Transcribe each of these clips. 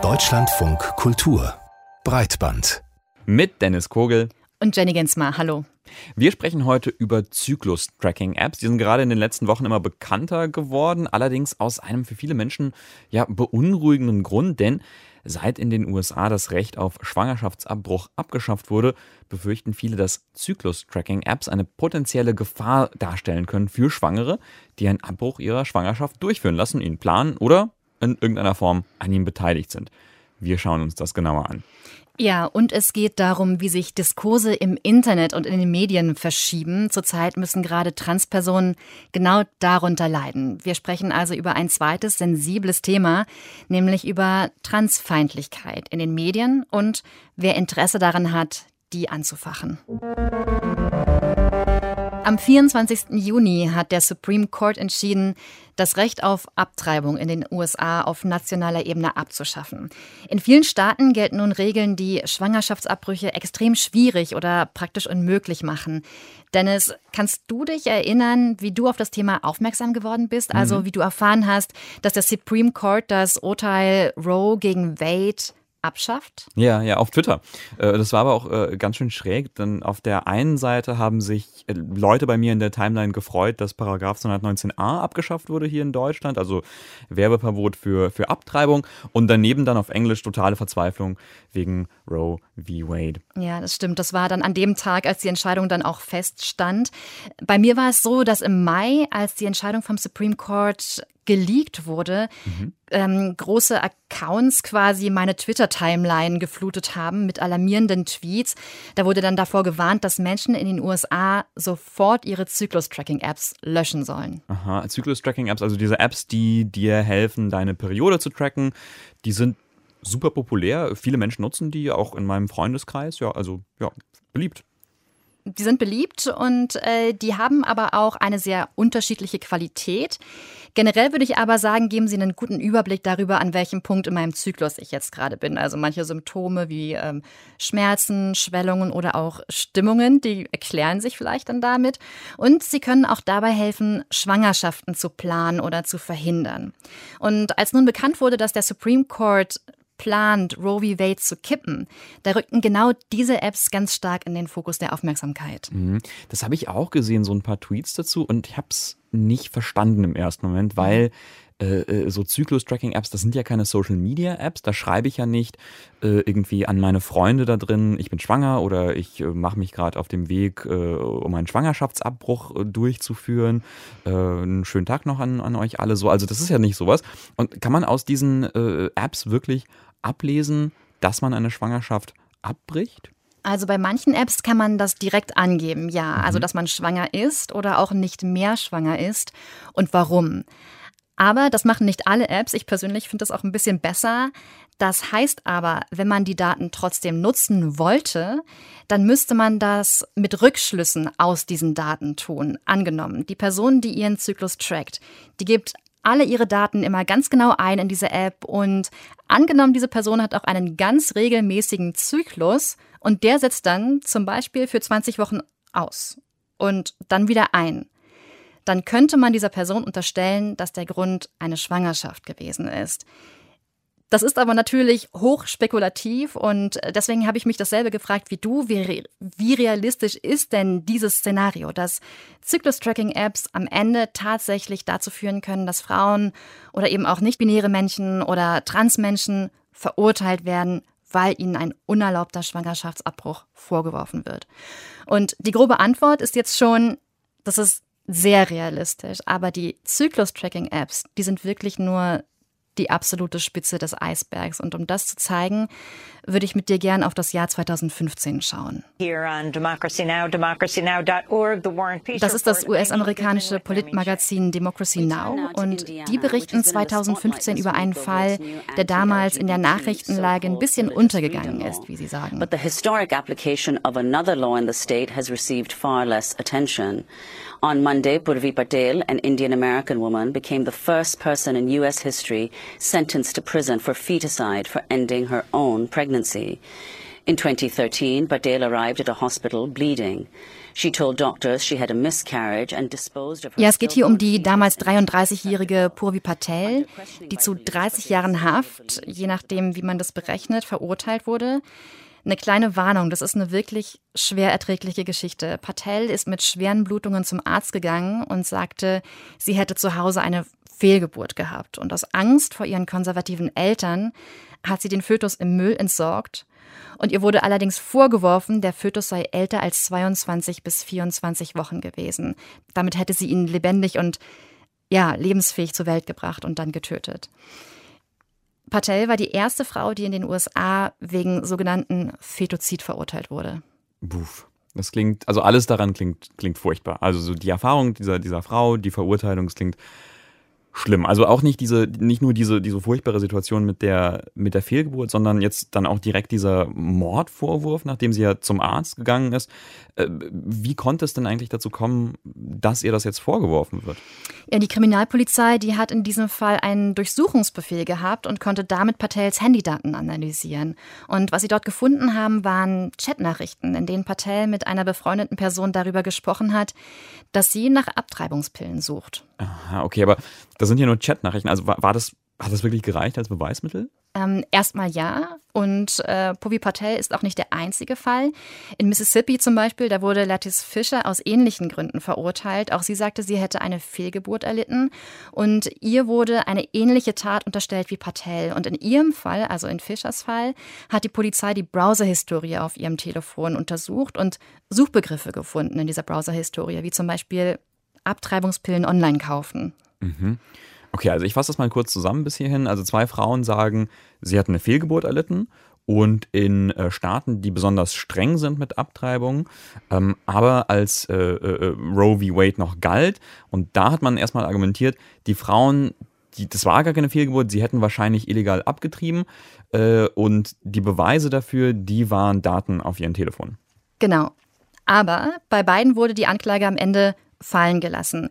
Deutschlandfunk Kultur Breitband mit Dennis Kogel und Jenny Gensmar. Hallo. Wir sprechen heute über Zyklus-Tracking-Apps. Die sind gerade in den letzten Wochen immer bekannter geworden, allerdings aus einem für viele Menschen ja beunruhigenden Grund, denn seit in den USA das Recht auf Schwangerschaftsabbruch abgeschafft wurde, befürchten viele, dass Zyklus-Tracking-Apps eine potenzielle Gefahr darstellen können für Schwangere, die einen Abbruch ihrer Schwangerschaft durchführen lassen, ihn planen oder in irgendeiner Form an ihm beteiligt sind. Wir schauen uns das genauer an. Ja, und es geht darum, wie sich Diskurse im Internet und in den Medien verschieben. Zurzeit müssen gerade Transpersonen genau darunter leiden. Wir sprechen also über ein zweites sensibles Thema, nämlich über Transfeindlichkeit in den Medien und wer Interesse daran hat, die anzufachen. Am 24. Juni hat der Supreme Court entschieden, das Recht auf Abtreibung in den USA auf nationaler Ebene abzuschaffen. In vielen Staaten gelten nun Regeln, die Schwangerschaftsabbrüche extrem schwierig oder praktisch unmöglich machen. Dennis, kannst du dich erinnern, wie du auf das Thema aufmerksam geworden bist? Also mhm. wie du erfahren hast, dass der Supreme Court das Urteil Roe gegen Wade abschafft? Ja, ja, auf Twitter. Äh, das war aber auch äh, ganz schön schräg, denn auf der einen Seite haben sich äh, Leute bei mir in der Timeline gefreut, dass Paragraph 219a abgeschafft wurde hier in Deutschland, also Werbeverbot für, für Abtreibung und daneben dann auf Englisch totale Verzweiflung wegen Roe v. Wade. Ja, das stimmt. Das war dann an dem Tag, als die Entscheidung dann auch feststand. Bei mir war es so, dass im Mai, als die Entscheidung vom Supreme Court geleakt wurde, mhm. ähm, große Accounts quasi meine Twitter-Timeline geflutet haben mit alarmierenden Tweets. Da wurde dann davor gewarnt, dass Menschen in den USA sofort ihre Zyklus-Tracking-Apps löschen sollen. Aha, Zyklus-Tracking-Apps, also diese Apps, die dir helfen, deine Periode zu tracken, die sind super populär. Viele Menschen nutzen die, auch in meinem Freundeskreis. Ja, also ja, beliebt die sind beliebt und äh, die haben aber auch eine sehr unterschiedliche Qualität. Generell würde ich aber sagen, geben sie einen guten Überblick darüber, an welchem Punkt in meinem Zyklus ich jetzt gerade bin. Also manche Symptome wie ähm, Schmerzen, Schwellungen oder auch Stimmungen, die erklären sich vielleicht dann damit. Und sie können auch dabei helfen, Schwangerschaften zu planen oder zu verhindern. Und als nun bekannt wurde, dass der Supreme Court plant, Roe v. Wade zu kippen, da rückten genau diese Apps ganz stark in den Fokus der Aufmerksamkeit. Mhm. Das habe ich auch gesehen, so ein paar Tweets dazu und ich habe es nicht verstanden im ersten Moment, weil äh, äh, so Zyklus-Tracking-Apps, das sind ja keine Social-Media-Apps, da schreibe ich ja nicht äh, irgendwie an meine Freunde da drin, ich bin schwanger oder ich äh, mache mich gerade auf dem Weg, äh, um einen Schwangerschaftsabbruch äh, durchzuführen. einen schönen Tag noch an, an euch alle so. Also das ist ja nicht sowas. Und kann man aus diesen Apps wirklich ablesen, dass man eine Schwangerschaft abbricht? Also bei manchen Apps kann man das direkt angeben, ja. Mhm. Also dass man schwanger ist oder auch nicht mehr schwanger ist und warum. Aber das machen nicht alle Apps. Ich persönlich finde das auch ein bisschen besser. Das heißt aber, wenn man die Daten trotzdem nutzen wollte, dann müsste man das mit Rückschlüssen aus diesen Daten tun. Angenommen, die Person, die ihren Zyklus trackt, die gibt alle ihre Daten immer ganz genau ein in diese App und angenommen, diese Person hat auch einen ganz regelmäßigen Zyklus und der setzt dann zum Beispiel für 20 Wochen aus und dann wieder ein. Dann könnte man dieser Person unterstellen, dass der Grund eine Schwangerschaft gewesen ist. Das ist aber natürlich hochspekulativ und deswegen habe ich mich dasselbe gefragt wie du. Wie, wie realistisch ist denn dieses Szenario, dass Zyklus-Tracking-Apps am Ende tatsächlich dazu führen können, dass Frauen oder eben auch nicht-binäre Menschen oder Transmenschen verurteilt werden, weil ihnen ein unerlaubter Schwangerschaftsabbruch vorgeworfen wird? Und die grobe Antwort ist jetzt schon, das ist sehr realistisch, aber die Zyklus-Tracking-Apps, die sind wirklich nur die absolute Spitze des Eisbergs. Und um das zu zeigen, würde ich mit dir gern auf das Jahr 2015 schauen. Das ist das US-amerikanische Politmagazin Democracy Now und die berichten 2015 über einen Fall, der damals in der Nachrichtenlage ein bisschen untergegangen ist, wie sie sagen. But the historic application of another law in the state has received far less attention. On Monday, Purvi Patel, an Indian American woman, became the first person in U.S. history sentenced to prison for feticide for ending her own pregnancy. In 2013, Patel arrived at a hospital bleeding. She told doctors she had a miscarriage and disposed of her Ja, es geht hier um die damals 33-jährige Purvi Patel, die zu 30 Jahren Haft, je nachdem, wie man das berechnet, verurteilt wurde. Eine kleine Warnung, das ist eine wirklich schwer erträgliche Geschichte. Patel ist mit schweren Blutungen zum Arzt gegangen und sagte, sie hätte zu Hause eine Fehlgeburt gehabt. Und aus Angst vor ihren konservativen Eltern hat sie den Fötus im Müll entsorgt und ihr wurde allerdings vorgeworfen, der Fötus sei älter als 22 bis 24 Wochen gewesen. Damit hätte sie ihn lebendig und ja, lebensfähig zur Welt gebracht und dann getötet. Patel war die erste Frau, die in den USA wegen sogenannten Fetozid verurteilt wurde. Buff. Das klingt, also alles daran klingt, klingt furchtbar. Also so die Erfahrung dieser, dieser Frau, die Verurteilung, es klingt schlimm. Also auch nicht diese, nicht nur diese, diese furchtbare Situation mit der, mit der Fehlgeburt, sondern jetzt dann auch direkt dieser Mordvorwurf, nachdem sie ja zum Arzt gegangen ist. Äh, wie konnte es denn eigentlich dazu kommen, dass ihr das jetzt vorgeworfen wird? Ja, die Kriminalpolizei, die hat in diesem Fall einen Durchsuchungsbefehl gehabt und konnte damit Patels Handydaten analysieren. Und was sie dort gefunden haben, waren Chatnachrichten, in denen Patel mit einer befreundeten Person darüber gesprochen hat, dass sie nach Abtreibungspillen sucht. Aha, okay, aber das sind ja nur Chatnachrichten. Also war, war das, hat das wirklich gereicht als Beweismittel? Ähm, erstmal ja. Und äh, Povi Patel ist auch nicht der einzige Fall. In Mississippi zum Beispiel, da wurde Lattice Fischer aus ähnlichen Gründen verurteilt. Auch sie sagte, sie hätte eine Fehlgeburt erlitten. Und ihr wurde eine ähnliche Tat unterstellt wie Patel. Und in ihrem Fall, also in Fischers Fall, hat die Polizei die Browser-Historie auf ihrem Telefon untersucht und Suchbegriffe gefunden in dieser Browser-Historie, wie zum Beispiel Abtreibungspillen online kaufen. Mhm. Okay, also ich fasse das mal kurz zusammen bis hierhin. Also zwei Frauen sagen, sie hatten eine Fehlgeburt erlitten und in äh, Staaten, die besonders streng sind mit Abtreibung, ähm, aber als äh, äh, äh, Roe v. Wade noch galt. Und da hat man erstmal argumentiert, die Frauen, die, das war gar keine Fehlgeburt, sie hätten wahrscheinlich illegal abgetrieben äh, und die Beweise dafür, die waren Daten auf ihren Telefon. Genau. Aber bei beiden wurde die Anklage am Ende fallen gelassen.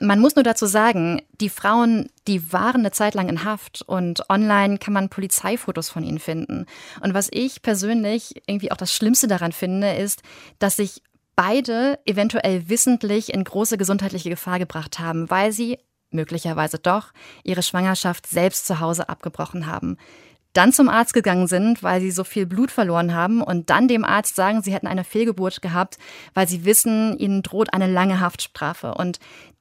Man muss nur dazu sagen, die Frauen, die waren eine Zeit lang in Haft und online kann man Polizeifotos von ihnen finden. Und was ich persönlich irgendwie auch das Schlimmste daran finde, ist, dass sich beide eventuell wissentlich in große gesundheitliche Gefahr gebracht haben, weil sie möglicherweise doch ihre Schwangerschaft selbst zu Hause abgebrochen haben dann zum Arzt gegangen sind, weil sie so viel Blut verloren haben und dann dem Arzt sagen, sie hätten eine Fehlgeburt gehabt, weil sie wissen, ihnen droht eine lange Haftstrafe. Und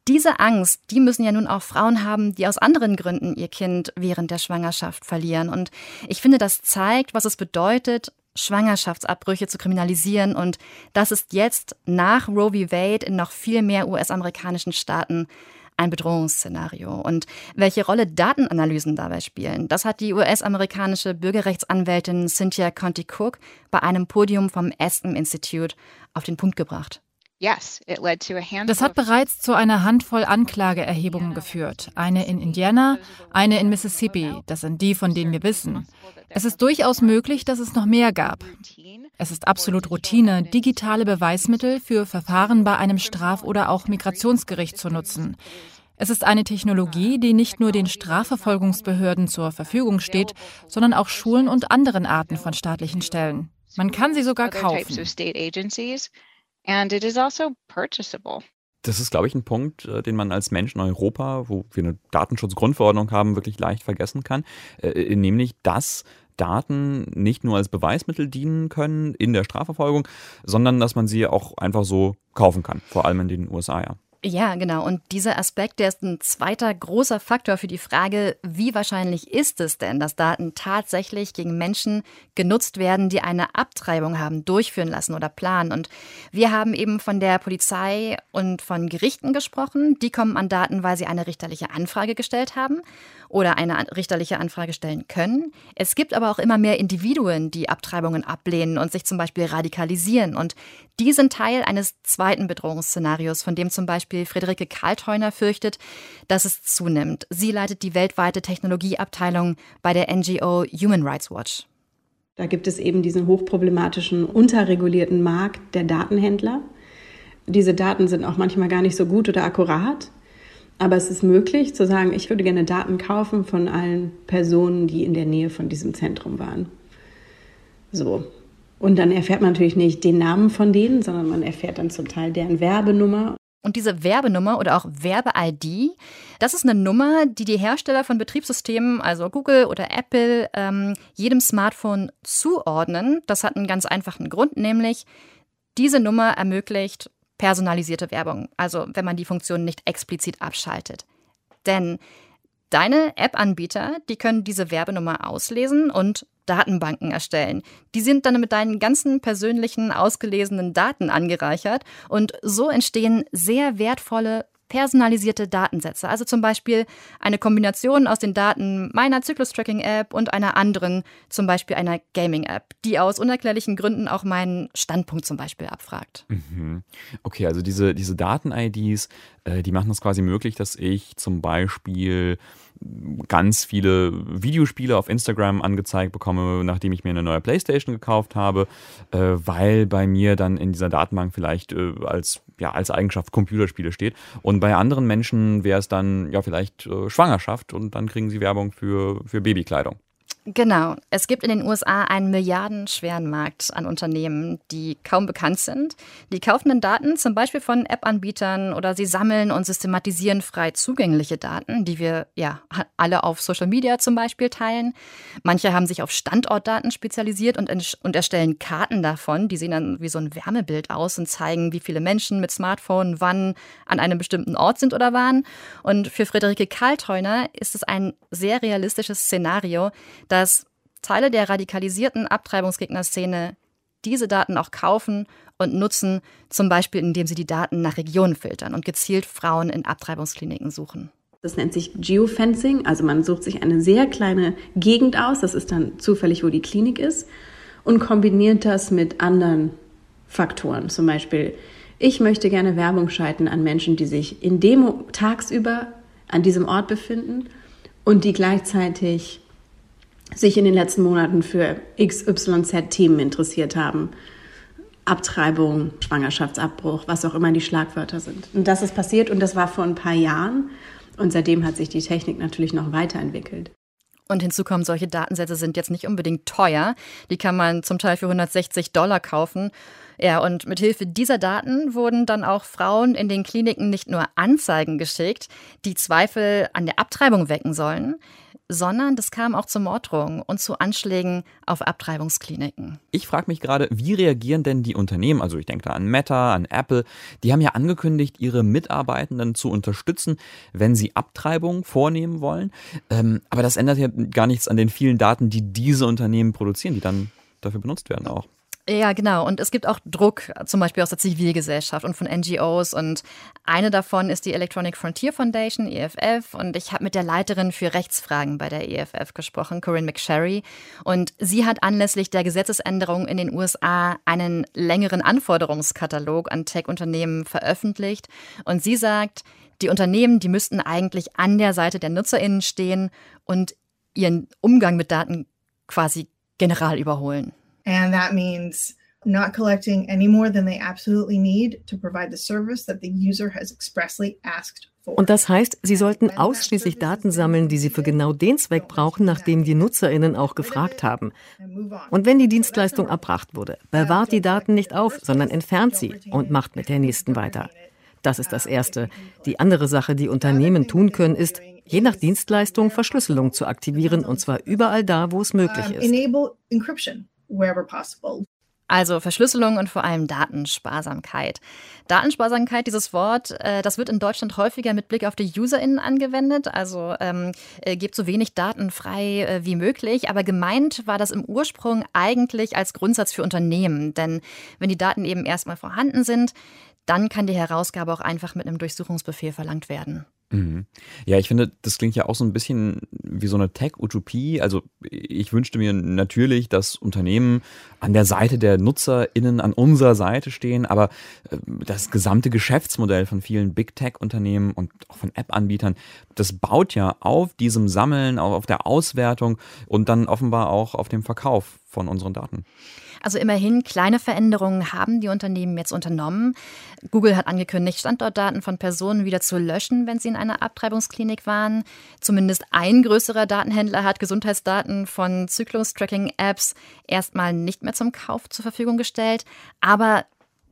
diese Angst, die müssen ja nun auch Frauen haben, die aus anderen Gründen ihr Kind während der Schwangerschaft verlieren. Und ich finde, das zeigt, was es bedeutet, Schwangerschaftsabbrüche zu kriminalisieren. Und das ist jetzt nach Roe v. Wade in noch viel mehr US-amerikanischen Staaten ein Bedrohungsszenario. Und welche Rolle Datenanalysen dabei spielen, das hat die US-amerikanische Bürgerrechtsanwältin Cynthia Conti Cook bei einem Podium vom Aston Institute auf den Punkt gebracht. Das hat bereits zu einer Handvoll Anklageerhebungen geführt. Eine in Indiana, eine in Mississippi. Das sind die, von denen wir wissen. Es ist durchaus möglich, dass es noch mehr gab. Es ist absolut Routine, digitale Beweismittel für Verfahren bei einem Straf- oder auch Migrationsgericht zu nutzen. Es ist eine Technologie, die nicht nur den Strafverfolgungsbehörden zur Verfügung steht, sondern auch Schulen und anderen Arten von staatlichen Stellen. Man kann sie sogar kaufen. Also das ist, glaube ich, ein Punkt, äh, den man als Mensch in Europa, wo wir eine Datenschutzgrundverordnung haben, wirklich leicht vergessen kann. Äh, nämlich, dass Daten nicht nur als Beweismittel dienen können in der Strafverfolgung, sondern dass man sie auch einfach so kaufen kann, vor allem in den USA, ja. Ja, genau. Und dieser Aspekt, der ist ein zweiter großer Faktor für die Frage, wie wahrscheinlich ist es denn, dass Daten tatsächlich gegen Menschen genutzt werden, die eine Abtreibung haben durchführen lassen oder planen. Und wir haben eben von der Polizei und von Gerichten gesprochen. Die kommen an Daten, weil sie eine richterliche Anfrage gestellt haben oder eine richterliche Anfrage stellen können. Es gibt aber auch immer mehr Individuen, die Abtreibungen ablehnen und sich zum Beispiel radikalisieren. Und die sind Teil eines zweiten Bedrohungsszenarios, von dem zum Beispiel Friederike Kaltheuner fürchtet, dass es zunimmt. Sie leitet die weltweite Technologieabteilung bei der NGO Human Rights Watch. Da gibt es eben diesen hochproblematischen, unterregulierten Markt der Datenhändler. Diese Daten sind auch manchmal gar nicht so gut oder akkurat. Aber es ist möglich zu sagen, ich würde gerne Daten kaufen von allen Personen, die in der Nähe von diesem Zentrum waren. So. Und dann erfährt man natürlich nicht den Namen von denen, sondern man erfährt dann zum Teil deren Werbenummer. Und diese Werbenummer oder auch Werbe-ID, das ist eine Nummer, die die Hersteller von Betriebssystemen, also Google oder Apple, ähm, jedem Smartphone zuordnen. Das hat einen ganz einfachen Grund, nämlich diese Nummer ermöglicht personalisierte Werbung, also wenn man die Funktion nicht explizit abschaltet. Denn deine App-Anbieter, die können diese Werbenummer auslesen und Datenbanken erstellen. Die sind dann mit deinen ganzen persönlichen ausgelesenen Daten angereichert und so entstehen sehr wertvolle personalisierte Datensätze. Also zum Beispiel eine Kombination aus den Daten meiner Zyklus-Tracking-App und einer anderen, zum Beispiel einer Gaming-App, die aus unerklärlichen Gründen auch meinen Standpunkt zum Beispiel abfragt. Mhm. Okay, also diese, diese Daten-IDs, äh, die machen es quasi möglich, dass ich zum Beispiel ganz viele Videospiele auf Instagram angezeigt bekomme, nachdem ich mir eine neue Playstation gekauft habe, äh, weil bei mir dann in dieser Datenbank vielleicht äh, als, ja, als Eigenschaft Computerspiele steht. Und bei anderen Menschen wäre es dann ja vielleicht äh, Schwangerschaft und dann kriegen sie Werbung für, für Babykleidung. Genau. Es gibt in den USA einen milliardenschweren Markt an Unternehmen, die kaum bekannt sind. Die kaufen dann Daten zum Beispiel von App-Anbietern oder sie sammeln und systematisieren frei zugängliche Daten, die wir ja alle auf Social Media zum Beispiel teilen. Manche haben sich auf Standortdaten spezialisiert und, und erstellen Karten davon. Die sehen dann wie so ein Wärmebild aus und zeigen, wie viele Menschen mit Smartphone wann an einem bestimmten Ort sind oder waren. Und für Friederike Karlteuner ist es ein sehr realistisches Szenario, Teile der radikalisierten Abtreibungsgegnerszene diese Daten auch kaufen und nutzen, zum Beispiel indem sie die Daten nach Regionen filtern und gezielt Frauen in Abtreibungskliniken suchen. Das nennt sich Geofencing, also man sucht sich eine sehr kleine Gegend aus, das ist dann zufällig, wo die Klinik ist, und kombiniert das mit anderen Faktoren. Zum Beispiel, ich möchte gerne Werbung schalten an Menschen, die sich in Demo tagsüber an diesem Ort befinden und die gleichzeitig sich in den letzten Monaten für XYZ-Themen interessiert haben. Abtreibung, Schwangerschaftsabbruch, was auch immer die Schlagwörter sind. Und das ist passiert und das war vor ein paar Jahren. Und seitdem hat sich die Technik natürlich noch weiterentwickelt. Und hinzu kommen, solche Datensätze sind jetzt nicht unbedingt teuer. Die kann man zum Teil für 160 Dollar kaufen. Ja, und mit Hilfe dieser Daten wurden dann auch Frauen in den Kliniken nicht nur Anzeigen geschickt, die Zweifel an der Abtreibung wecken sollen sondern das kam auch zu Morddrohungen und zu Anschlägen auf Abtreibungskliniken. Ich frage mich gerade, wie reagieren denn die Unternehmen, also ich denke da an Meta, an Apple, die haben ja angekündigt, ihre Mitarbeitenden zu unterstützen, wenn sie Abtreibungen vornehmen wollen. Ähm, aber das ändert ja gar nichts an den vielen Daten, die diese Unternehmen produzieren, die dann dafür benutzt werden auch. Ja, genau. Und es gibt auch Druck, zum Beispiel aus der Zivilgesellschaft und von NGOs. Und eine davon ist die Electronic Frontier Foundation, EFF. Und ich habe mit der Leiterin für Rechtsfragen bei der EFF gesprochen, Corinne McSherry. Und sie hat anlässlich der Gesetzesänderung in den USA einen längeren Anforderungskatalog an Tech-Unternehmen veröffentlicht. Und sie sagt, die Unternehmen, die müssten eigentlich an der Seite der NutzerInnen stehen und ihren Umgang mit Daten quasi general überholen. And that means not collecting any more than they absolutely need to provide the service that the user has expressly asked und das heißt, sie sollten ausschließlich Daten sammeln, die sie für genau den Zweck brauchen, nach dem die Nutzerinnen auch gefragt haben. Und wenn die Dienstleistung erbracht wurde, bewahrt die Daten nicht auf, sondern entfernt sie und macht mit der nächsten weiter. Das ist das Erste. Die andere Sache, die Unternehmen tun können, ist, je nach Dienstleistung Verschlüsselung zu aktivieren, und zwar überall da, wo es möglich ist wherever possible. Also Verschlüsselung und vor allem Datensparsamkeit. Datensparsamkeit, dieses Wort, äh, das wird in Deutschland häufiger mit Blick auf die UserInnen angewendet. Also ähm, äh, gebt so wenig Daten frei äh, wie möglich. Aber gemeint war das im Ursprung eigentlich als Grundsatz für Unternehmen. Denn wenn die Daten eben erstmal vorhanden sind, dann kann die Herausgabe auch einfach mit einem Durchsuchungsbefehl verlangt werden. Mhm. Ja, ich finde, das klingt ja auch so ein bisschen wie so eine Tech-Utopie. Also ich wünschte mir natürlich, dass Unternehmen an der Seite der NutzerInnen an unserer Seite stehen, aber äh, das gesamte Geschäftsmodell von vielen Big Tech-Unternehmen und auch von App-Anbietern, das baut ja auf diesem Sammeln, auf der Auswertung und dann offenbar auch auf dem Verkauf von unseren Daten. Also immerhin kleine Veränderungen haben die Unternehmen jetzt unternommen. Google hat angekündigt, Standortdaten von Personen wieder zu löschen, wenn sie in einer Abtreibungsklinik waren. Zumindest ein größerer Datenhändler hat Gesundheitsdaten von Zyklus-Tracking-Apps erstmal nicht mehr zum Kauf zur Verfügung gestellt. Aber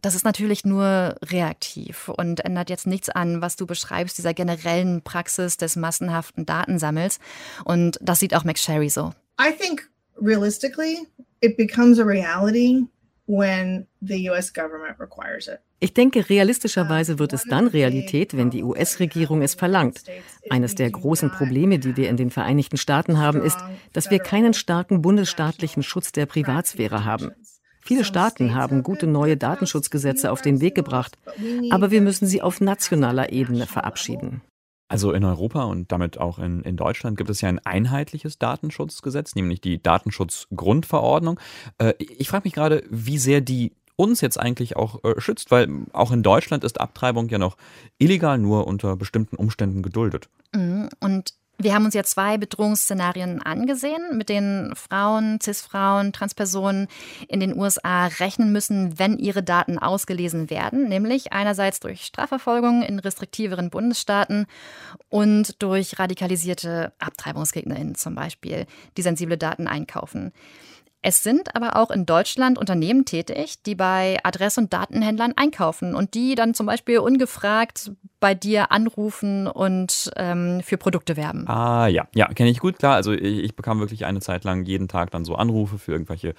das ist natürlich nur reaktiv und ändert jetzt nichts an, was du beschreibst, dieser generellen Praxis des massenhaften Datensammels. Und das sieht auch Max Sherry so. I think realistically it becomes a reality when the US government requires it. Ich denke, realistischerweise wird es dann Realität, wenn die US-Regierung es verlangt. Eines der großen Probleme, die wir in den Vereinigten Staaten haben, ist, dass wir keinen starken bundesstaatlichen Schutz der Privatsphäre haben. Viele Staaten haben gute neue Datenschutzgesetze auf den Weg gebracht, aber wir müssen sie auf nationaler Ebene verabschieden. Also in Europa und damit auch in, in Deutschland gibt es ja ein einheitliches Datenschutzgesetz, nämlich die Datenschutzgrundverordnung. Äh, ich frage mich gerade, wie sehr die uns jetzt eigentlich auch äh, schützt, weil auch in Deutschland ist Abtreibung ja noch illegal, nur unter bestimmten Umständen geduldet. Mhm. Und wir haben uns ja zwei Bedrohungsszenarien angesehen, mit denen Frauen, CIS-Frauen, Transpersonen in den USA rechnen müssen, wenn ihre Daten ausgelesen werden, nämlich einerseits durch Strafverfolgung in restriktiveren Bundesstaaten und durch radikalisierte AbtreibungsgegnerInnen zum Beispiel, die sensible Daten einkaufen. Es sind aber auch in Deutschland Unternehmen tätig, die bei Adress- und Datenhändlern einkaufen und die dann zum Beispiel ungefragt bei dir anrufen und ähm, für Produkte werben. Ah ja, ja, kenne ich gut, klar. Also ich, ich, bekam wirklich eine Zeit lang jeden Tag dann so Anrufe für irgendwelche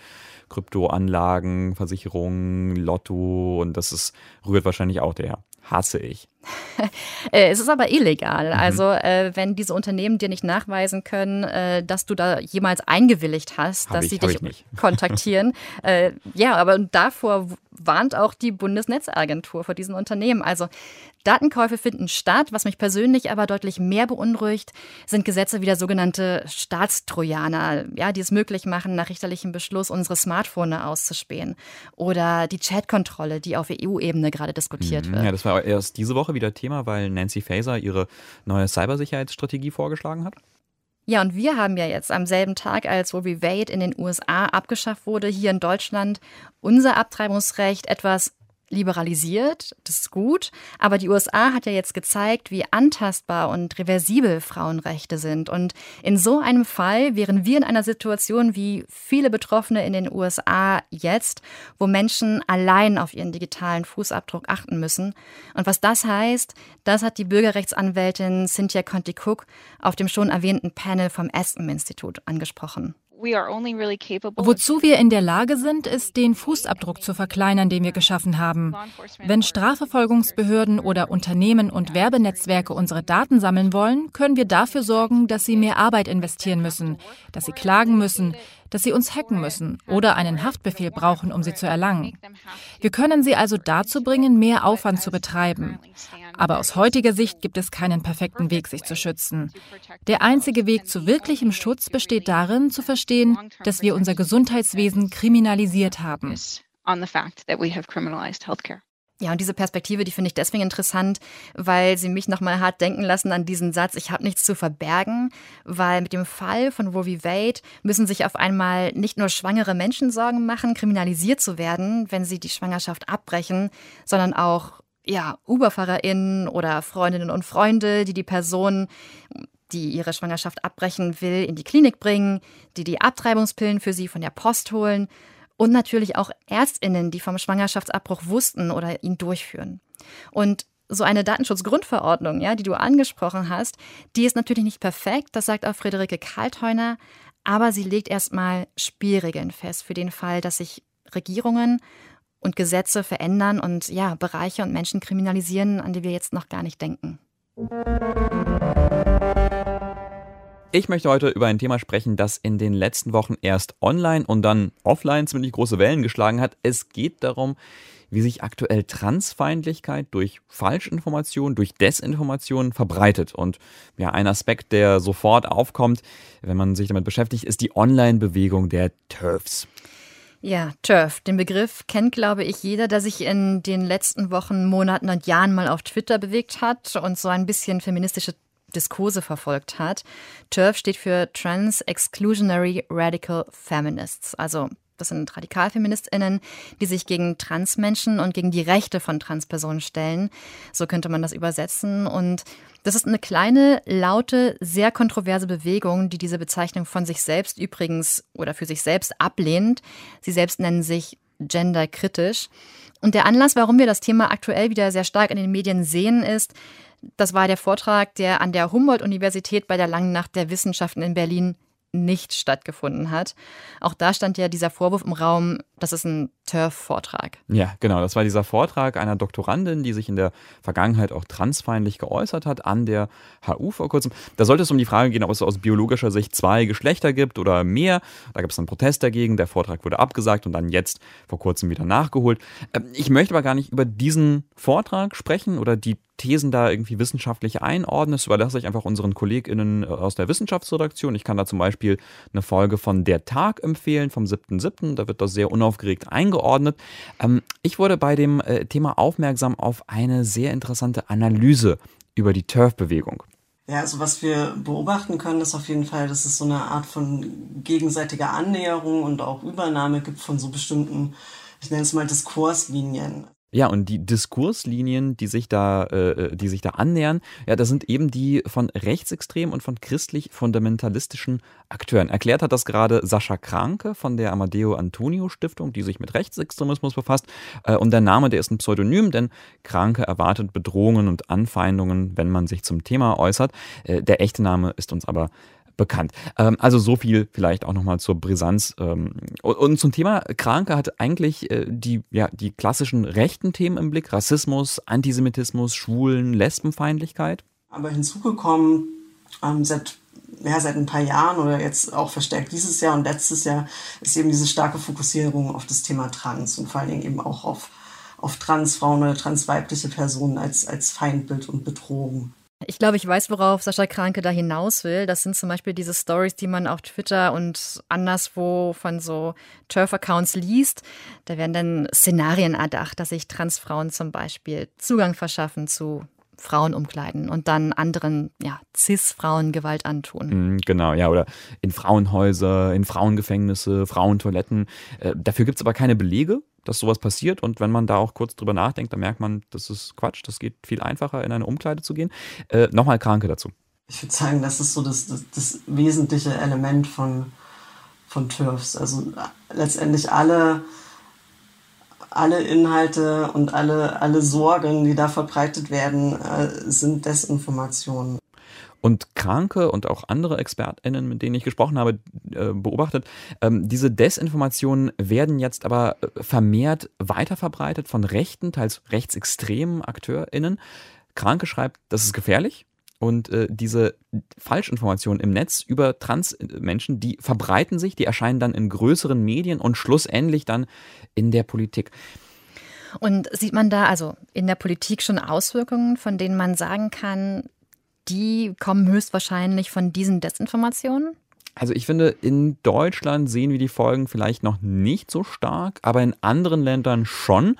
Kryptoanlagen, Versicherungen, Lotto und das ist, rührt wahrscheinlich auch daher hasse ich. Äh, es ist aber illegal. Mhm. Also, äh, wenn diese Unternehmen dir nicht nachweisen können, äh, dass du da jemals eingewilligt hast, hab dass ich, sie dich kontaktieren. äh, ja, aber davor warnt auch die Bundesnetzagentur vor diesen Unternehmen. Also, Datenkäufe finden statt. Was mich persönlich aber deutlich mehr beunruhigt, sind Gesetze wie der sogenannte Staatstrojaner, ja, die es möglich machen, nach richterlichem Beschluss unsere Smartphone auszuspähen. Oder die Chatkontrolle, die auf EU-Ebene gerade diskutiert mhm. wird. Ja, das war erst diese Woche wieder Thema, weil Nancy Faeser ihre neue Cybersicherheitsstrategie vorgeschlagen hat. Ja, und wir haben ja jetzt am selben Tag, als Roe v. Wade in den USA abgeschafft wurde, hier in Deutschland unser Abtreibungsrecht etwas liberalisiert, das ist gut, aber die USA hat ja jetzt gezeigt, wie antastbar und reversibel Frauenrechte sind. Und in so einem Fall wären wir in einer Situation wie viele Betroffene in den USA jetzt, wo Menschen allein auf ihren digitalen Fußabdruck achten müssen. Und was das heißt, das hat die Bürgerrechtsanwältin Cynthia Conti-Cook auf dem schon erwähnten Panel vom Aspen-Institut angesprochen. Wozu wir in der Lage sind, ist, den Fußabdruck zu verkleinern, den wir geschaffen haben. Wenn Strafverfolgungsbehörden oder Unternehmen und Werbenetzwerke unsere Daten sammeln wollen, können wir dafür sorgen, dass sie mehr Arbeit investieren müssen, dass sie klagen müssen, dass sie uns hacken müssen oder einen Haftbefehl brauchen, um sie zu erlangen. Wir können sie also dazu bringen, mehr Aufwand zu betreiben. Aber aus heutiger Sicht gibt es keinen perfekten Weg, sich zu schützen. Der einzige Weg zu wirklichem Schutz besteht darin, zu verstehen, dass wir unser Gesundheitswesen kriminalisiert haben. Ja, und diese Perspektive, die finde ich deswegen interessant, weil sie mich nochmal hart denken lassen an diesen Satz, ich habe nichts zu verbergen, weil mit dem Fall von Roe v. Wade müssen sich auf einmal nicht nur schwangere Menschen Sorgen machen, kriminalisiert zu werden, wenn sie die Schwangerschaft abbrechen, sondern auch ja, UberfahrerInnen oder Freundinnen und Freunde, die die Person, die ihre Schwangerschaft abbrechen will, in die Klinik bringen, die die Abtreibungspillen für sie von der Post holen und natürlich auch Ärztinnen, die vom Schwangerschaftsabbruch wussten oder ihn durchführen. Und so eine Datenschutzgrundverordnung, ja, die du angesprochen hast, die ist natürlich nicht perfekt, das sagt auch Friederike Kaltheuner, aber sie legt erstmal Spielregeln fest für den Fall, dass sich Regierungen und Gesetze verändern und ja, Bereiche und Menschen kriminalisieren, an die wir jetzt noch gar nicht denken. Ich möchte heute über ein Thema sprechen, das in den letzten Wochen erst online und dann offline ziemlich große Wellen geschlagen hat. Es geht darum, wie sich aktuell Transfeindlichkeit durch Falschinformation, durch Desinformation verbreitet. Und ja, ein Aspekt, der sofort aufkommt, wenn man sich damit beschäftigt, ist die Online-Bewegung der TERFs. Ja, TERF, den Begriff kennt, glaube ich, jeder, der sich in den letzten Wochen, Monaten und Jahren mal auf Twitter bewegt hat und so ein bisschen feministische Diskurse verfolgt hat. TERF steht für Trans Exclusionary Radical Feminists, also Das sind Radikalfeministinnen, die sich gegen Transmenschen und gegen die Rechte von Transpersonen stellen. So könnte man das übersetzen. Und das ist eine kleine, laute, sehr kontroverse Bewegung, die diese Bezeichnung von sich selbst übrigens oder für sich selbst ablehnt. Sie selbst nennen sich genderkritisch. Und der Anlass, warum wir das Thema aktuell wieder sehr stark in den Medien sehen, ist, das war der Vortrag, der an der Humboldt-Universität bei der Langen Nacht der Wissenschaften in Berlin nicht stattgefunden hat. Auch da stand ja dieser Vorwurf im Raum, das ist ein TURF-Vortrag. Ja, genau. Das war dieser Vortrag einer Doktorandin, die sich in der Vergangenheit auch transfeindlich geäußert hat an der HU vor kurzem. Da sollte es um die Frage gehen, ob es aus biologischer Sicht zwei Geschlechter gibt oder mehr. Da gab es einen Protest dagegen. Der Vortrag wurde abgesagt und dann jetzt vor kurzem wieder nachgeholt. Ähm, ich möchte aber gar nicht über diesen Vortrag sprechen oder die Thesen da irgendwie wissenschaftlich einordnen. Das überlasse ich einfach unseren KollegInnen äh, aus der Wissenschaftsredaktion. Ich kann da zum Beispiel eine Folge von Der Tag empfehlen vom 7.7. Da wird das sehr unaufgeregt eingeordnet. Ähm, ich wurde bei dem äh, Thema aufmerksam auf eine sehr interessante Analyse über die Turf-Bewegung. Ja, also was wir beobachten können, ist auf jeden Fall, dass es so eine Art von gegenseitiger Annäherung und auch Übernahme gibt von so bestimmten, ich nenne es mal Diskurslinien. Ja, und die Diskurslinien, die sich da, äh, äh, die sich da annähern, ja, das sind eben die von rechtsextremen und von christlich-fundamentalistischen Akteuren. Erklärt hat das gerade Sascha Kranke von der Amadeo Antonio Stiftung, die sich mit Rechtsextremismus befasst. Äh, und der Name, der ist ein Pseudonym, denn Kranke erwartet Bedrohungen und Anfeindungen, wenn man sich zum Thema äußert. Äh, der echte Name ist uns aber bekannt. Ähm, also so viel vielleicht auch nochmal zur Brisanz. Ähm, und, und, zum Thema Kranke hat eigentlich äh, die, ja, die klassischen rechten Themen im Blick. Rassismus, Antisemitismus, Schwulen, Lesbenfeindlichkeit. Aber hinzugekommen ähm, seit ja, seit ein paar Jahren oder jetzt auch verstärkt dieses Jahr und letztes Jahr ist eben diese starke Fokussierung auf das Thema Trans und vor allen Dingen eben auch auf, auf Transfrauen oder transweibliche Personen als, als Feindbild und Bedrohung. Ich glaube, ich weiß, worauf Sascha Kranke da hinaus will. Das sind zum Beispiel diese Stories, die man auf Twitter und anderswo von so Turf-Accounts liest. Da werden dann Szenarien erdacht, dass sich Transfrauen zum Beispiel Zugang verschaffen zu Frauen umkleiden und dann anderen, ja, Cis-Frauen Gewalt antun. Mhm, genau, ja, oder in Frauenhäuser, in Frauengefängnisse, Frauentoiletten. Äh, dafür gibt es aber keine Belege dass sowas passiert. Und wenn man da auch kurz drüber nachdenkt, dann merkt man, das ist Quatsch, das geht viel einfacher, in eine Umkleide zu gehen. Äh, Nochmal Kranke dazu. Ich würde sagen, das ist so das, das, das wesentliche Element von, von TÜRFs. Also letztendlich alle, alle Inhalte und alle, alle Sorgen, die da verbreitet werden, äh, sind Desinformationen und Kranke und auch andere ExpertInnen, mit denen ich gesprochen habe, äh, beobachtet. Ähm, diese Desinformationen werden jetzt aber äh, vermehrt weiterverbreitet von rechten, teils rechtsextremen AkteurInnen. Kranke schreibt, das ist gefährlich. Und äh, diese Falschinformationen im Netz über Transmenschen, die verbreiten sich, die erscheinen dann in größeren Medien und schlussendlich dann in der Politik. Und sieht man da also in der Politik schon Auswirkungen, von denen man sagen kann, die kommen höchstwahrscheinlich von diesen Desinformationen? Also ich finde, in Deutschland sehen wir die Folgen vielleicht noch nicht so stark, aber in anderen Ländern schon.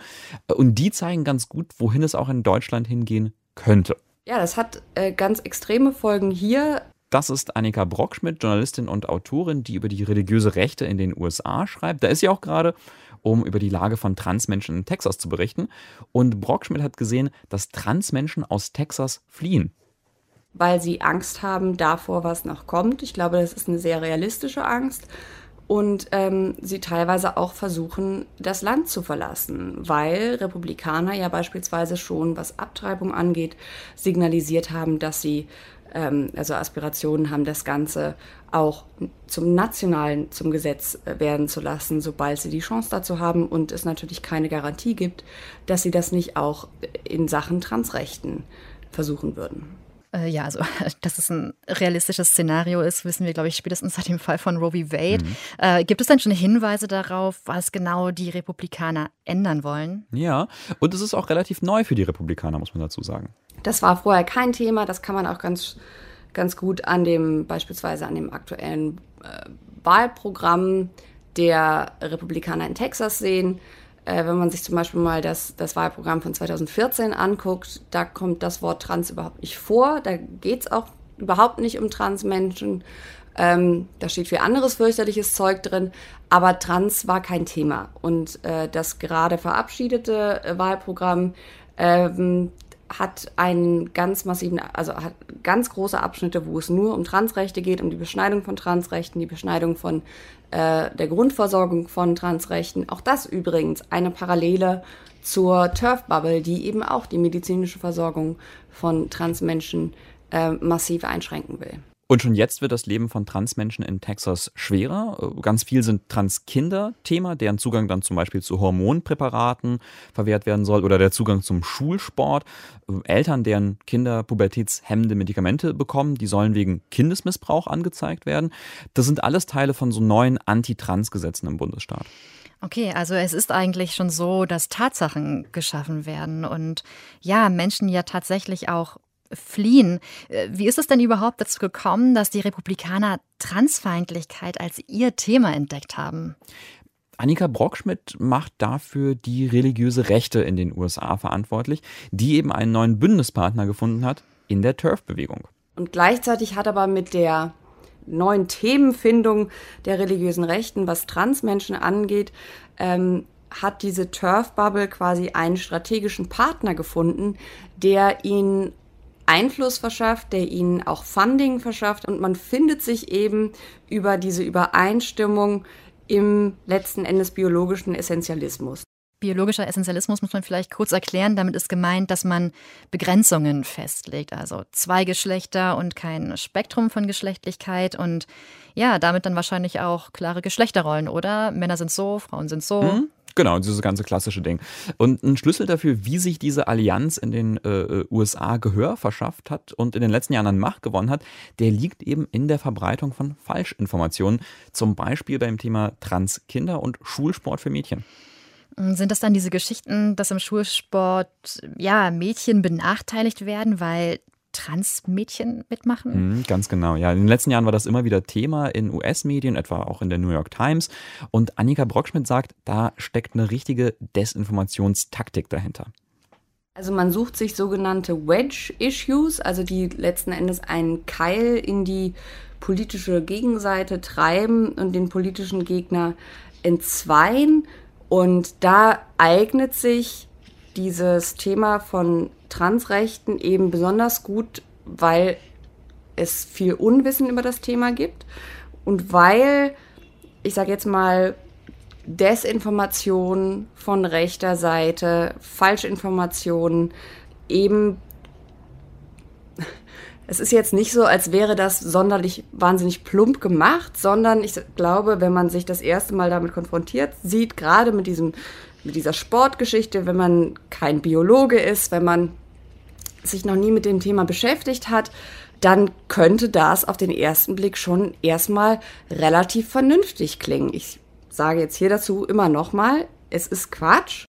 Und die zeigen ganz gut, wohin es auch in Deutschland hingehen könnte. Ja, das hat äh, ganz extreme Folgen hier. Das ist Annika Brockschmidt, Journalistin und Autorin, die über die religiöse Rechte in den USA schreibt. Da ist sie auch gerade, um über die Lage von Transmenschen in Texas zu berichten. Und Brockschmidt hat gesehen, dass Transmenschen aus Texas fliehen weil sie Angst haben davor, was noch kommt. Ich glaube, das ist eine sehr realistische Angst. Und ähm, sie teilweise auch versuchen, das Land zu verlassen, weil Republikaner ja beispielsweise schon, was Abtreibung angeht, signalisiert haben, dass sie ähm, also Aspirationen haben, das Ganze auch zum nationalen, zum Gesetz äh, werden zu lassen, sobald sie die Chance dazu haben und es natürlich keine Garantie gibt, dass sie das nicht auch in Sachen Transrechten versuchen würden. Äh, ja, also dass es ein realistisches Szenario ist, wissen wir, glaube ich, spätestens seit dem Fall von Roe v. Wade. Mhm. Äh, gibt es denn schon Hinweise darauf, was genau die Republikaner ändern wollen? Ja, und es ist auch relativ neu für die Republikaner, muss man dazu sagen. Das war vorher kein Thema, das kann man auch ganz, ganz gut an dem, beispielsweise an dem aktuellen äh, Wahlprogramm der Republikaner in Texas sehen. Äh, wenn man sich zum Beispiel mal das, das Wahlprogramm von 2014 anguckt, da kommt das Wort Trans überhaupt nicht vor. Da geht es auch überhaupt nicht um Transmenschen. Ähm, da steht viel anderes fürchterliches Zeug drin, aber Trans war kein Thema. Und äh, das gerade verabschiedete Wahlprogramm ähm, hat einen ganz massiven, also hat ganz große Abschnitte, wo es nur um Transrechte geht, um die Beschneidung von Transrechten, die Beschneidung von äh, der Grundversorgung von Transrechten. Auch das übrigens eine Parallele zur Turf-Bubble, die eben auch die medizinische Versorgung von Transmenschen äh, massiv einschränken will. Und schon jetzt wird das Leben von Transmenschen in Texas schwerer. Ganz viel sind Transkinder Thema, deren Zugang dann zum Beispiel zu Hormonpräparaten verwehrt werden soll oder der Zugang zum Schulsport. Eltern, deren Kinder pubertätshemmende Medikamente bekommen, die sollen wegen Kindesmissbrauch angezeigt werden. Das sind alles Teile von so neuen Anti-Trans-Gesetzen im Bundesstaat. Okay, also es ist eigentlich schon so, dass Tatsachen geschaffen werden und ja, Menschen ja tatsächlich auch fliehen. Äh, wie ist es denn überhaupt dazu gekommen, dass die Republikaner Transfeindlichkeit als ihr Thema entdeckt haben? Annika Brockschmidt macht dafür die religiöse Rechte in den USA verantwortlich, die eben einen neuen Bündnispartner gefunden hat in der Turf-Bewegung. Und gleichzeitig hat aber mit der neuen Themenfindung der religiösen Rechten, was Transmenschen angeht, ähm, hat diese Turf-Bubble quasi einen strategischen Partner gefunden, der ihnen Einfluss verschafft, der ihnen auch Funding verschafft und man findet sich eben über diese Übereinstimmung im letzten Endes biologischen Essentialismus. Biologischer Essentialismus muss man vielleicht kurz erklären. Damit ist gemeint, dass man Begrenzungen festlegt. Also zwei Geschlechter und kein Spektrum von Geschlechtlichkeit. Und ja, damit dann wahrscheinlich auch klare Geschlechterrollen, oder? Männer sind so, Frauen sind so. Mhm. Genau, dieses ganze klassische Ding. Und ein Schlüssel dafür, wie sich diese Allianz in den äh, USA Gehör verschafft hat und in den letzten Jahren an Macht gewonnen hat, der liegt eben in der Verbreitung von Falschinformationen. Zum Beispiel beim Thema Transkinder und Schulsport für Mädchen. Sind das dann diese Geschichten, dass im Schulsport ja Mädchen benachteiligt werden, weil Transmädchen mitmachen? Mhm, ganz genau, ja. In den letzten Jahren war das immer wieder Thema in US-Medien, etwa auch in der New York Times. Und Annika Brockschmidt sagt, da steckt eine richtige Desinformationstaktik dahinter. Also man sucht sich sogenannte Wedge-Issues, also die letzten Endes einen Keil in die politische Gegenseite treiben und den politischen Gegner entzweien. Und da eignet sich dieses Thema von Transrechten eben besonders gut, weil es viel Unwissen über das Thema gibt und weil, ich sage jetzt mal, Desinformation von rechter Seite, Falschinformationen eben es ist jetzt nicht so, als wäre das sonderlich wahnsinnig plump gemacht, sondern ich glaube, wenn man sich das erste Mal damit konfrontiert sieht, gerade mit diesem mit dieser Sportgeschichte, wenn man kein Biologe ist, wenn man sich noch nie mit dem Thema beschäftigt hat, dann könnte das auf den ersten Blick schon erstmal relativ vernünftig klingen. Ich sage jetzt hier dazu immer nochmal, es ist Quatsch.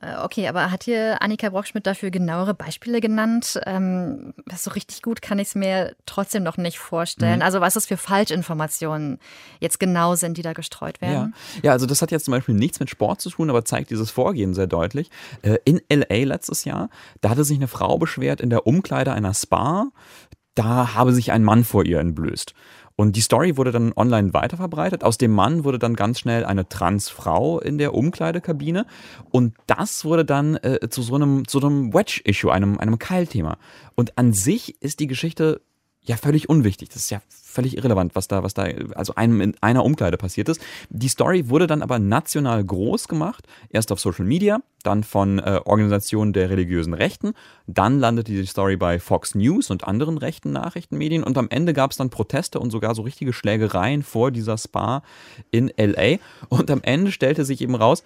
Äh, okay, aber hat hier Annika Brockschmidt dafür genauere Beispiele genannt? Ähm, so richtig gut kann ich es mir trotzdem noch nicht vorstellen. Mhm. Also was es für Falschinformationen jetzt genau sind, die da gestreut werden? Ja. ja, also das hat jetzt zum Beispiel nichts mit Sport zu tun, aber zeigt dieses Vorgehen sehr deutlich. Äh, in LA letztes Jahr, da hatte sich eine Frau beschwert in der Umkleide einer Spa, da habe sich ein Mann vor ihr entblößt. Und die Story wurde dann online weiterverbreitet. Aus dem Mann wurde dann ganz schnell eine Transfrau in der Umkleidekabine. Und das wurde dann äh, zu so einem, so einem Wedge-Issue, einem, einem Keilthema. Und an sich ist die Geschichte ja völlig unwichtig. Das ist ja völlig irrelevant, was da, was da, also einem in einer Umkleide passiert ist. Die Story wurde dann aber national groß gemacht. Erst auf Social Media, dann von äh, Organisationen der religiösen Rechten. Dann landete die Story bei Fox News und anderen rechten Nachrichtenmedien. Und am Ende gab es dann Proteste und sogar so richtige Schlägereien vor dieser Spa in LA. Und am Ende stellte sich eben raus,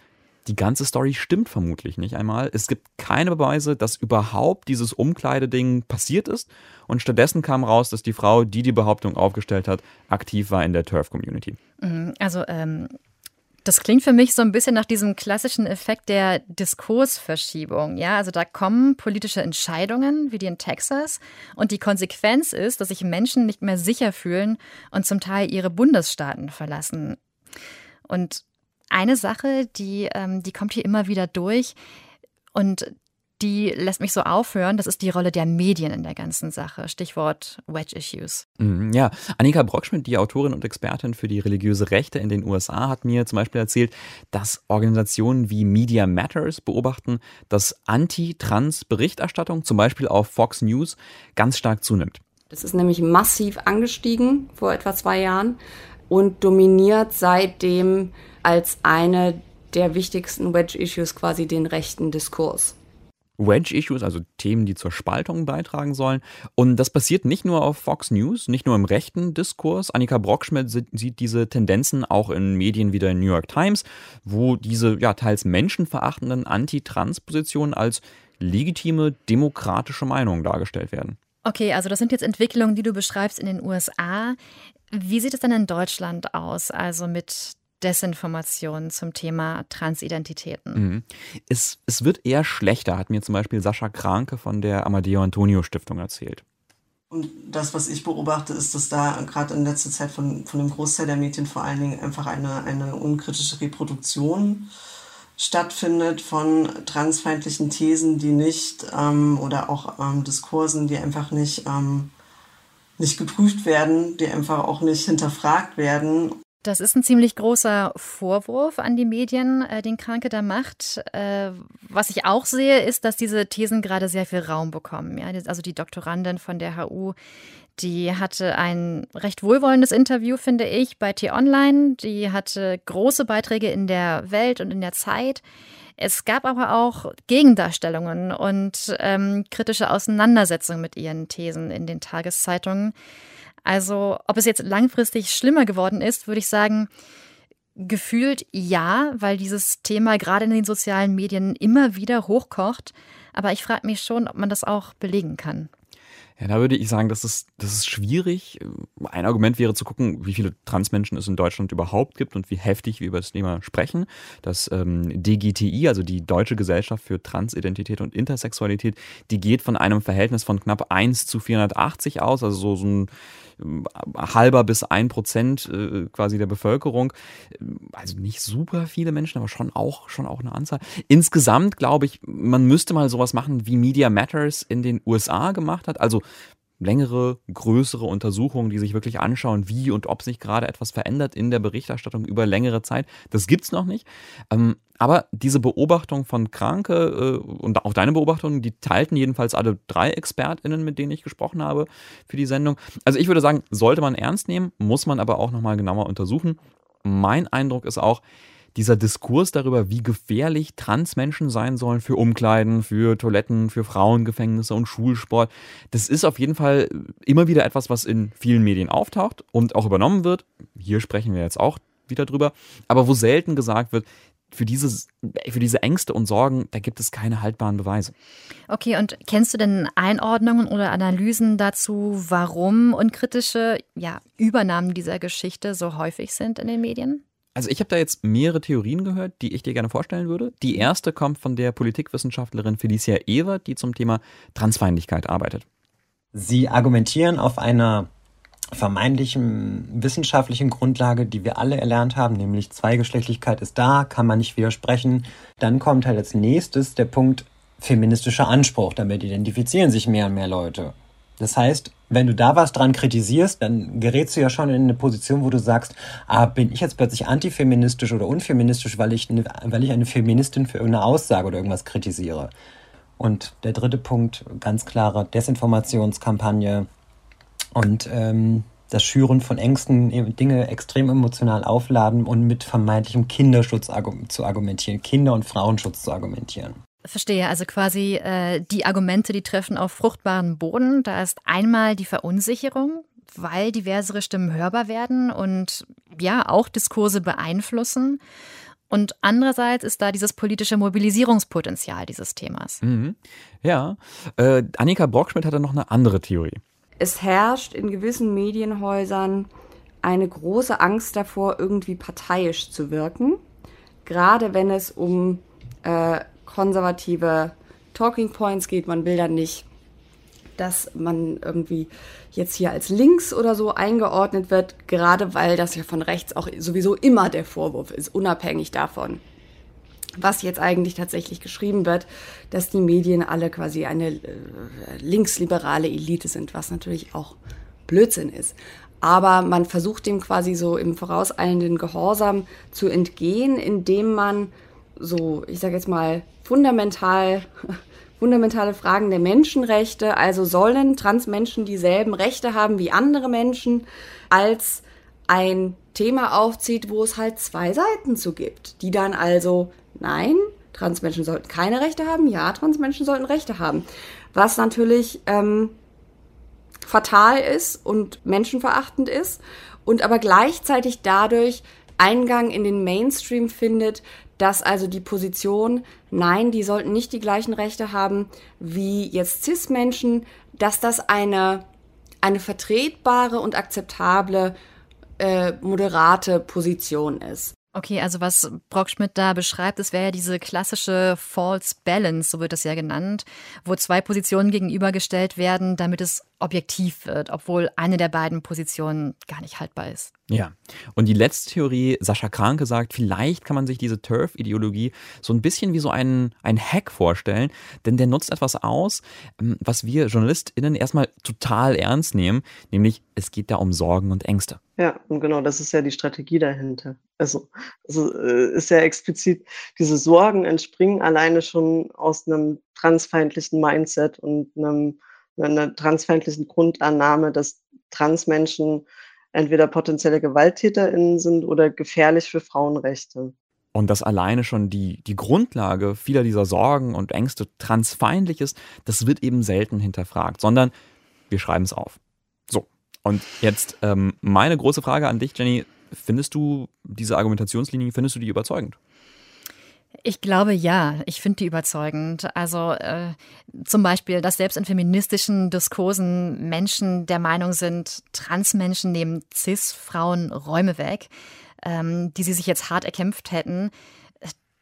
die ganze Story stimmt vermutlich nicht einmal. Es gibt keine Beweise, dass überhaupt dieses Umkleideding passiert ist. Und stattdessen kam raus, dass die Frau, die die Behauptung aufgestellt hat, aktiv war in der Turf-Community. Mhm, also, ähm, das klingt für mich so ein bisschen nach diesem klassischen Effekt der Diskursverschiebung. Ja, also da kommen politische Entscheidungen, wie die in Texas, und die Konsequenz ist, dass sich Menschen nicht mehr sicher fühlen und zum Teil ihre Bundesstaaten verlassen. Und eine Sache, die, ähm, die kommt hier immer wieder durch und die lässt mich so aufhören. Das ist die Rolle der Medien in der ganzen Sache. Stichwort Wedge Issues. Mhm, ja, Annika Brockschmidt, die Autorin und Expertin für die religiöse Rechte in den USA, hat mir zum Beispiel erzählt, dass Organisationen wie Media Matters beobachten, dass Anti-Trans-Berichterstattung, zum Beispiel auf Fox News, ganz stark zunimmt. Das ist nämlich massiv angestiegen vor etwa zwei Jahren und dominiert seitdem als eine der wichtigsten Wedge-Issues quasi den rechten Diskurs. Wedge-Issues, also Themen, die zur Spaltung beitragen sollen. Und das passiert nicht nur auf Fox News, nicht nur im rechten Diskurs. Annika Brockschmidt sieht diese Tendenzen auch in Medien wie der New York Times, wo diese ja teils menschenverachtenden Anti-Trans-Positionen als legitime demokratische Meinungen dargestellt werden. Okay, also das sind jetzt Entwicklungen, die du beschreibst in den USA. Wie sieht es dann in Deutschland aus, also mit Desinformation zum Thema Transidentitäten? Mhm. Es, es wird eher schlechter, hat mir zum Beispiel Sascha Kranke von der Amadeo Antonio Stiftung erzählt. Und das, was ich beobachte, ist, dass da gerade in letzter Zeit von, von dem Großteil der Medien vor allen Dingen einfach eine, eine unkritische Reproduktion stattfindet von transfeindlichen Thesen, die nicht ähm, oder auch ähm, Diskursen, die einfach nicht, ähm, nicht geprüft werden, die einfach auch nicht hinterfragt werden. Das ist ein ziemlich großer Vorwurf an die Medien, äh, den Kranke da macht. Äh, was ich auch sehe, ist, dass diese Thesen gerade sehr viel Raum bekommen. Ja? Also die Doktorandin von der HU, die hatte ein recht wohlwollendes Interview, finde ich, bei T-Online. Die hatte große Beiträge in der Welt und in der Zeit. Es gab aber auch Gegendarstellungen und ähm, kritische Auseinandersetzungen mit ihren Thesen in den Tageszeitungen. Also, ob es jetzt langfristig schlimmer geworden ist, würde ich sagen, gefühlt ja, weil dieses Thema gerade in den sozialen Medien immer wieder hochkocht. Aber ich frage mich schon, ob man das auch belegen kann. Ja, da würde ich sagen, das ist, das ist schwierig. Ein Argument wäre zu gucken, wie viele Transmenschen es in Deutschland überhaupt gibt und wie heftig wir über das Thema sprechen. Das ähm, DGTI, also die Deutsche Gesellschaft für Transidentität und Intersexualität, die geht von einem Verhältnis von knapp 1 zu 480 aus, also so, so ein halber bis ein Prozent äh, quasi der Bevölkerung. Also nicht super viele Menschen, aber schon auch, schon auch eine Anzahl. Insgesamt glaube ich, man müsste mal sowas machen, wie Media Matters in den USA gemacht hat. Also längere, größere Untersuchungen, die sich wirklich anschauen, wie und ob sich gerade etwas verändert in der Berichterstattung über längere Zeit. Das gibt es noch nicht. Ähm, aber diese Beobachtung von Kranke äh, und auch deine Beobachtungen, die teilten jedenfalls alle drei ExpertInnen, mit denen ich gesprochen habe für die Sendung. Also ich würde sagen, sollte man ernst nehmen, muss man aber auch nochmal genauer untersuchen. Mein Eindruck ist auch, dieser Diskurs darüber, wie gefährlich Transmenschen sein sollen für Umkleiden, für Toiletten, für Frauengefängnisse und Schulsport, das ist auf jeden Fall immer wieder etwas, was in vielen Medien auftaucht und auch übernommen wird. Hier sprechen wir jetzt auch wieder drüber, aber wo selten gesagt wird, für diese, für diese Ängste und Sorgen, da gibt es keine haltbaren Beweise. Okay, und kennst du denn Einordnungen oder Analysen dazu, warum unkritische ja, Übernahmen dieser Geschichte so häufig sind in den Medien? Also ich habe da jetzt mehrere Theorien gehört, die ich dir gerne vorstellen würde. Die erste kommt von der Politikwissenschaftlerin Felicia Ewert, die zum Thema Transfeindlichkeit arbeitet. Sie argumentieren auf einer vermeintlichen wissenschaftlichen Grundlage, die wir alle erlernt haben, nämlich Zweigeschlechtlichkeit ist da, kann man nicht widersprechen. Dann kommt halt als nächstes der Punkt feministischer Anspruch. Damit identifizieren sich mehr und mehr Leute. Das heißt, wenn du da was dran kritisierst, dann gerätst du ja schon in eine Position, wo du sagst, ah, bin ich jetzt plötzlich antifeministisch oder unfeministisch, weil ich eine, weil ich eine Feministin für irgendeine Aussage oder irgendwas kritisiere. Und der dritte Punkt, ganz klare Desinformationskampagne und ähm, das Schüren von Ängsten, Dinge extrem emotional aufladen und mit vermeintlichem Kinderschutz zu argumentieren, Kinder- und Frauenschutz zu argumentieren. Verstehe, also quasi äh, die Argumente, die treffen auf fruchtbaren Boden. Da ist einmal die Verunsicherung, weil diversere Stimmen hörbar werden und ja auch Diskurse beeinflussen. Und andererseits ist da dieses politische Mobilisierungspotenzial dieses Themas. Mhm. Ja, äh, Annika Brockschmidt hatte noch eine andere Theorie. Es herrscht in gewissen Medienhäusern eine große Angst davor, irgendwie parteiisch zu wirken, gerade wenn es um äh, konservative Talking Points geht. Man will dann nicht, dass man irgendwie jetzt hier als links oder so eingeordnet wird, gerade weil das ja von rechts auch sowieso immer der Vorwurf ist, unabhängig davon, was jetzt eigentlich tatsächlich geschrieben wird, dass die Medien alle quasi eine äh, linksliberale Elite sind, was natürlich auch Blödsinn ist. Aber man versucht dem quasi so im vorauseilenden Gehorsam zu entgehen, indem man so, ich sage jetzt mal, fundamental, fundamentale Fragen der Menschenrechte, also sollen Transmenschen dieselben Rechte haben wie andere Menschen, als ein Thema aufzieht, wo es halt zwei Seiten zu gibt, die dann also nein, Transmenschen sollten keine Rechte haben, ja, Transmenschen sollten Rechte haben. Was natürlich ähm, fatal ist und menschenverachtend ist und aber gleichzeitig dadurch Eingang in den Mainstream findet, dass also die Position, nein, die sollten nicht die gleichen Rechte haben wie jetzt CIS-Menschen, dass das eine, eine vertretbare und akzeptable, äh, moderate Position ist. Okay, also was Brockschmidt da beschreibt, das wäre ja diese klassische False Balance, so wird das ja genannt, wo zwei Positionen gegenübergestellt werden, damit es objektiv wird, obwohl eine der beiden Positionen gar nicht haltbar ist. Ja, und die letzte Theorie, Sascha Kranke sagt, vielleicht kann man sich diese Turf-Ideologie so ein bisschen wie so einen, einen Hack vorstellen, denn der nutzt etwas aus, ähm, was wir JournalistInnen erstmal total ernst nehmen, nämlich es geht da um Sorgen und Ängste. Ja, und genau, das ist ja die Strategie dahinter. Also, also äh, ist ja explizit, diese Sorgen entspringen alleine schon aus einem transfeindlichen Mindset und einem, einer transfeindlichen Grundannahme, dass Transmenschen entweder potenzielle GewalttäterInnen sind oder gefährlich für Frauenrechte. Und dass alleine schon die, die Grundlage vieler dieser Sorgen und Ängste transfeindlich ist, das wird eben selten hinterfragt, sondern wir schreiben es auf. So, und jetzt ähm, meine große Frage an dich, Jenny. Findest du diese Argumentationslinie, findest du die überzeugend? Ich glaube ja, ich finde die überzeugend. Also äh, zum Beispiel, dass selbst in feministischen Diskursen Menschen der Meinung sind, Transmenschen nehmen CIS-Frauen Räume weg, ähm, die sie sich jetzt hart erkämpft hätten.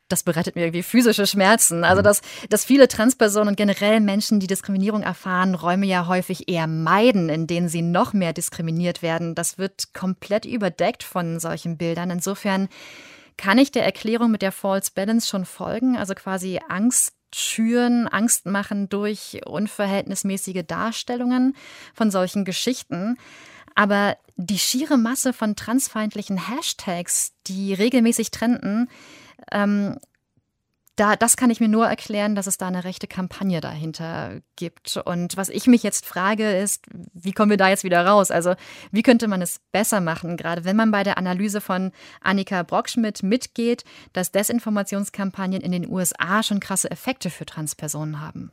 Das bereitet mir irgendwie physische Schmerzen. Also, mhm. dass, dass viele Transpersonen und generell Menschen, die Diskriminierung erfahren, Räume ja häufig eher meiden, in denen sie noch mehr diskriminiert werden. Das wird komplett überdeckt von solchen Bildern. Insofern kann ich der Erklärung mit der False Balance schon folgen? Also quasi Angst schüren, Angst machen durch unverhältnismäßige Darstellungen von solchen Geschichten. Aber die schiere Masse von transfeindlichen Hashtags, die regelmäßig trenden, ähm, da, das kann ich mir nur erklären, dass es da eine rechte Kampagne dahinter gibt. Und was ich mich jetzt frage, ist, wie kommen wir da jetzt wieder raus? Also, wie könnte man es besser machen, gerade wenn man bei der Analyse von Annika Brockschmidt mitgeht, dass Desinformationskampagnen in den USA schon krasse Effekte für Transpersonen haben?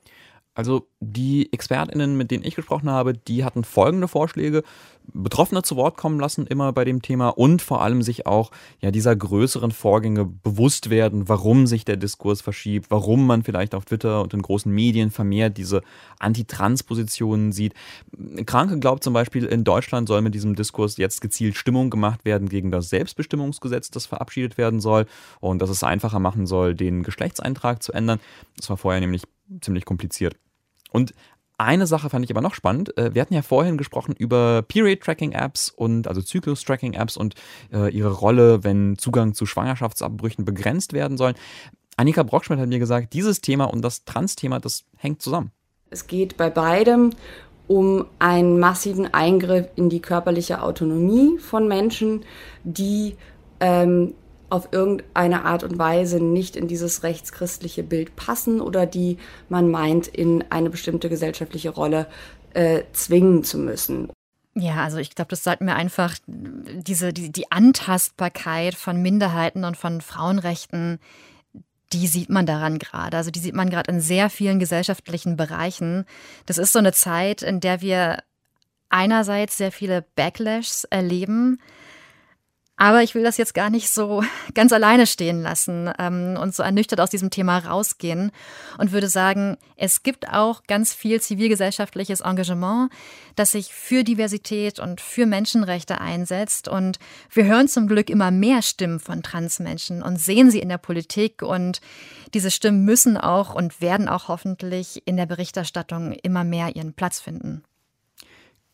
Also die ExpertInnen, mit denen ich gesprochen habe, die hatten folgende Vorschläge. Betroffene zu Wort kommen lassen, immer bei dem Thema und vor allem sich auch ja, dieser größeren Vorgänge bewusst werden, warum sich der Diskurs verschiebt, warum man vielleicht auf Twitter und in großen Medien vermehrt diese Anti-Trans-Positionen sieht. Kranke glaubt zum Beispiel, in Deutschland soll mit diesem Diskurs jetzt gezielt Stimmung gemacht werden gegen das Selbstbestimmungsgesetz, das verabschiedet werden soll und dass es einfacher machen soll, den Geschlechtseintrag zu ändern. Das war vorher nämlich ziemlich kompliziert. Und eine Sache fand ich aber noch spannend. Äh, wir hatten ja vorhin gesprochen über Period-Tracking-Apps und also Zyklus-Tracking-Apps und äh, ihre Rolle, wenn Zugang zu Schwangerschaftsabbrüchen begrenzt werden sollen. Annika Brockschmidt hat mir gesagt, dieses Thema und das Trans-Thema, das hängt zusammen. Es geht bei beidem um einen massiven Eingriff in die körperliche Autonomie von Menschen, die ähm, auf irgendeine Art und Weise nicht in dieses rechtschristliche Bild passen oder die man meint, in eine bestimmte gesellschaftliche Rolle äh, zwingen zu müssen. Ja, also ich glaube, das sollten wir einfach diese die, die Antastbarkeit von Minderheiten und von Frauenrechten, die sieht man daran gerade. Also die sieht man gerade in sehr vielen gesellschaftlichen Bereichen. Das ist so eine Zeit, in der wir einerseits sehr viele Backlashs erleben, aber ich will das jetzt gar nicht so ganz alleine stehen lassen ähm, und so ernüchtert aus diesem Thema rausgehen und würde sagen, es gibt auch ganz viel zivilgesellschaftliches Engagement, das sich für Diversität und für Menschenrechte einsetzt. Und wir hören zum Glück immer mehr Stimmen von Transmenschen und sehen sie in der Politik. Und diese Stimmen müssen auch und werden auch hoffentlich in der Berichterstattung immer mehr ihren Platz finden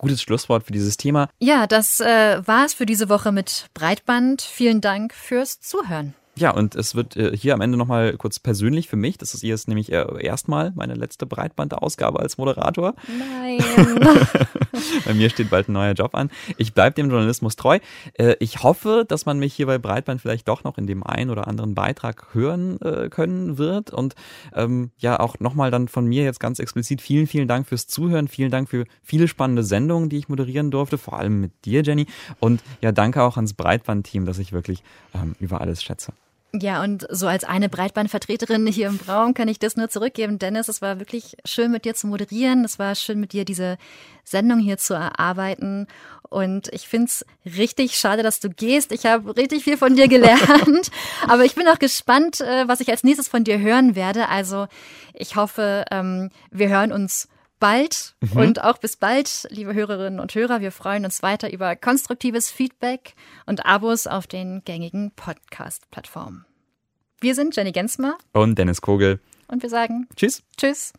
gutes Schlusswort für dieses Thema. Ja, das äh, war es für diese Woche mit Breitband. Vielen Dank fürs Zuhören. Ja, und es wird äh, hier am Ende nochmal kurz persönlich für mich. Das ist jetzt nämlich äh, erstmal meine letzte Breitband-Ausgabe als Moderator. Nein. bei mir steht bald ein neuer Job an. Ich bleibe dem Journalismus treu. Äh, ich hoffe, dass man mich hier bei Breitband vielleicht doch noch in dem einen oder anderen Beitrag hören äh, können wird. Und ähm, ja, auch nochmal dann von mir jetzt ganz explizit vielen, vielen Dank fürs Zuhören. Vielen Dank für viele spannende Sendungen, die ich moderieren durfte, vor allem mit dir, Jenny. Und ja, danke auch ans Breitband-Team, das ich wirklich ähm, über alles schätze. Ja, und so als eine Breitbandvertreterin hier im Raum kann ich das nur zurückgeben. Dennis, es war wirklich schön mit dir zu moderieren. Es war schön mit dir diese Sendung hier zu erarbeiten. Und ich finde es richtig schade, dass du gehst. Ich habe richtig viel von dir gelernt. Aber ich bin auch gespannt, äh, was ich als nächstes von dir hören werde. Also ich hoffe, ähm, wir hören uns bald mhm. und auch bis bald, liebe Hörerinnen und Hörer. Wir freuen uns weiter über konstruktives Feedback und Abos auf den gängigen Podcast-Plattformen. Wir sind Jenny Gensmer und Dennis Kogel und wir sagen Tschüss. Tschüss.